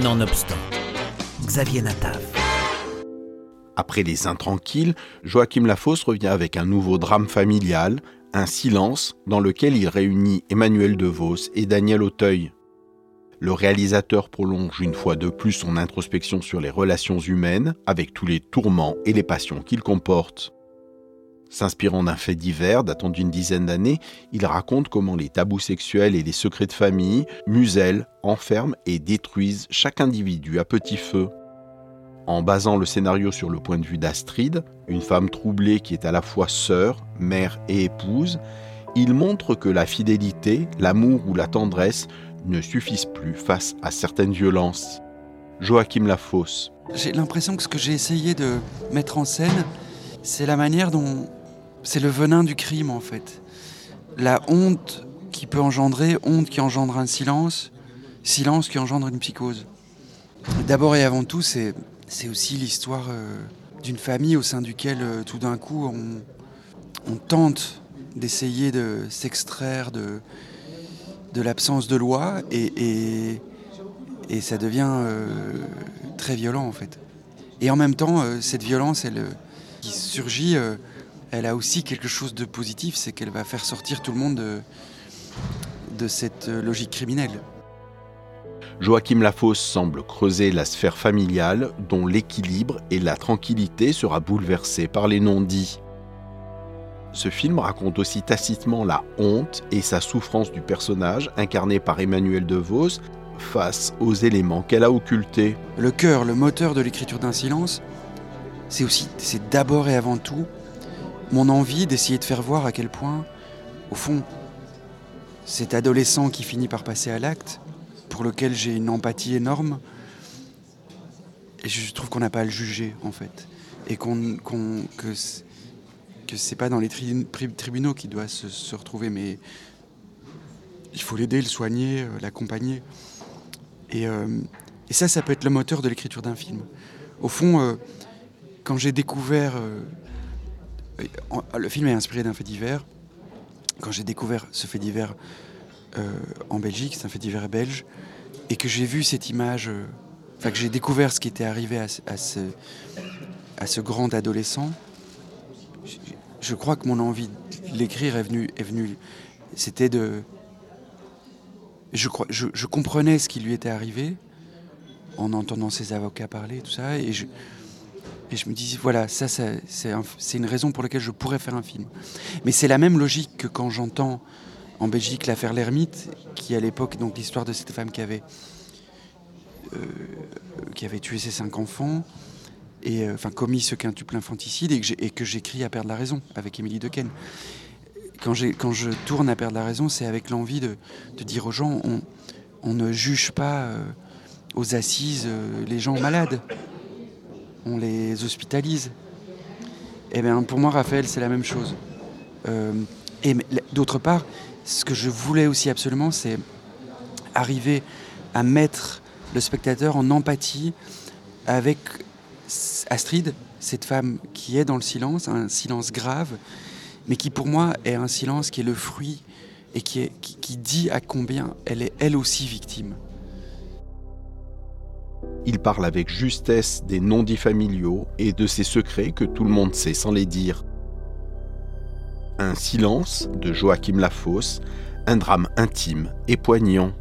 Nonobstant, Xavier Natav. Après Les Intranquilles, Joachim Lafosse revient avec un nouveau drame familial, Un silence, dans lequel il réunit Emmanuel DeVos et Daniel Auteuil. Le réalisateur prolonge une fois de plus son introspection sur les relations humaines, avec tous les tourments et les passions qu'il comporte. S'inspirant d'un fait divers datant d'une dizaine d'années, il raconte comment les tabous sexuels et les secrets de famille musellent, enferment et détruisent chaque individu à petit feu. En basant le scénario sur le point de vue d'Astrid, une femme troublée qui est à la fois sœur, mère et épouse, il montre que la fidélité, l'amour ou la tendresse ne suffisent plus face à certaines violences. Joachim Lafosse. J'ai l'impression que ce que j'ai essayé de mettre en scène, c'est la manière dont c'est le venin du crime en fait. La honte qui peut engendrer, honte qui engendre un silence, silence qui engendre une psychose. D'abord et avant tout, c'est, c'est aussi l'histoire euh, d'une famille au sein duquel euh, tout d'un coup on, tente d'essayer de s'extraire de, de l'absence de loi et, et, ça devient euh, très violent en fait. Et en même temps, cette violence, elle, qui surgit, elle a aussi quelque chose de positif, c'est qu'elle va faire sortir tout le monde de, de cette euh, logique criminelle. Joachim Lafosse semble creuser la sphère familiale dont l'équilibre et la tranquillité sera bouleversés par les non-dits. Ce film raconte aussi tacitement la honte et sa souffrance du personnage incarné par Emmanuel DeVos face aux éléments qu'elle a occultés. Le cœur, le moteur de l'écriture d'un silence, c'est aussi, c'est d'abord et avant tout mon envie d'essayer de faire voir à quel point, au fond, cet adolescent qui finit par passer à l'acte, pour lequel j'ai une empathie énorme, je trouve qu'on n'a pas à le juger en fait, et qu'on, que que c'est pas dans les tribunaux qu'il doit se, retrouver, mais il faut l'aider, le soigner, euh, l'accompagner. Et, euh, et ça, ça peut être le moteur de l'écriture d'un film. Au fond, euh, quand j'ai découvert. Le film est inspiré d'un fait divers. Quand j'ai découvert ce fait divers euh, en Belgique, c'est un fait divers belge, et que j'ai vu cette image. euh, Enfin, que j'ai découvert ce qui était arrivé à, ce- grand adolescent, je, crois que mon envie de l'écrire est venue. C'était de. Je, crois, je comprenais ce qui lui était arrivé en entendant ses avocats parler, tout ça, et je, et je me disais, voilà, ça, c'est un- c'est une raison pour laquelle je pourrais faire un film. Mais c'est la même logique que quand j'entends en Belgique l'affaire L'Ermite, qui à l'époque, donc l'histoire de cette femme qui avait, euh, qui avait tué ses cinq enfants, et euh, enfin commis ce quintuple infanticide, et que j'écris à perdre la raison avec Émilie Dequesne. Quand, quand je tourne à perdre la raison, c'est avec l'envie de, dire aux gens, on, ne juge pas euh, aux assises les gens malades on les hospitalise. Et bien pour moi, Raphaël, c'est la même chose. Euh, et d'autre part, ce que je voulais aussi absolument, c'est arriver à mettre le spectateur en empathie avec Astrid, cette femme qui est dans le silence, un silence grave, mais qui pour moi est un silence qui est le fruit et qui dit à combien elle est elle aussi victime. Il parle avec justesse des non-dits familiaux et de ces secrets que tout le monde sait sans les dire. Un silence de Joachim Lafosse, un drame intime et poignant.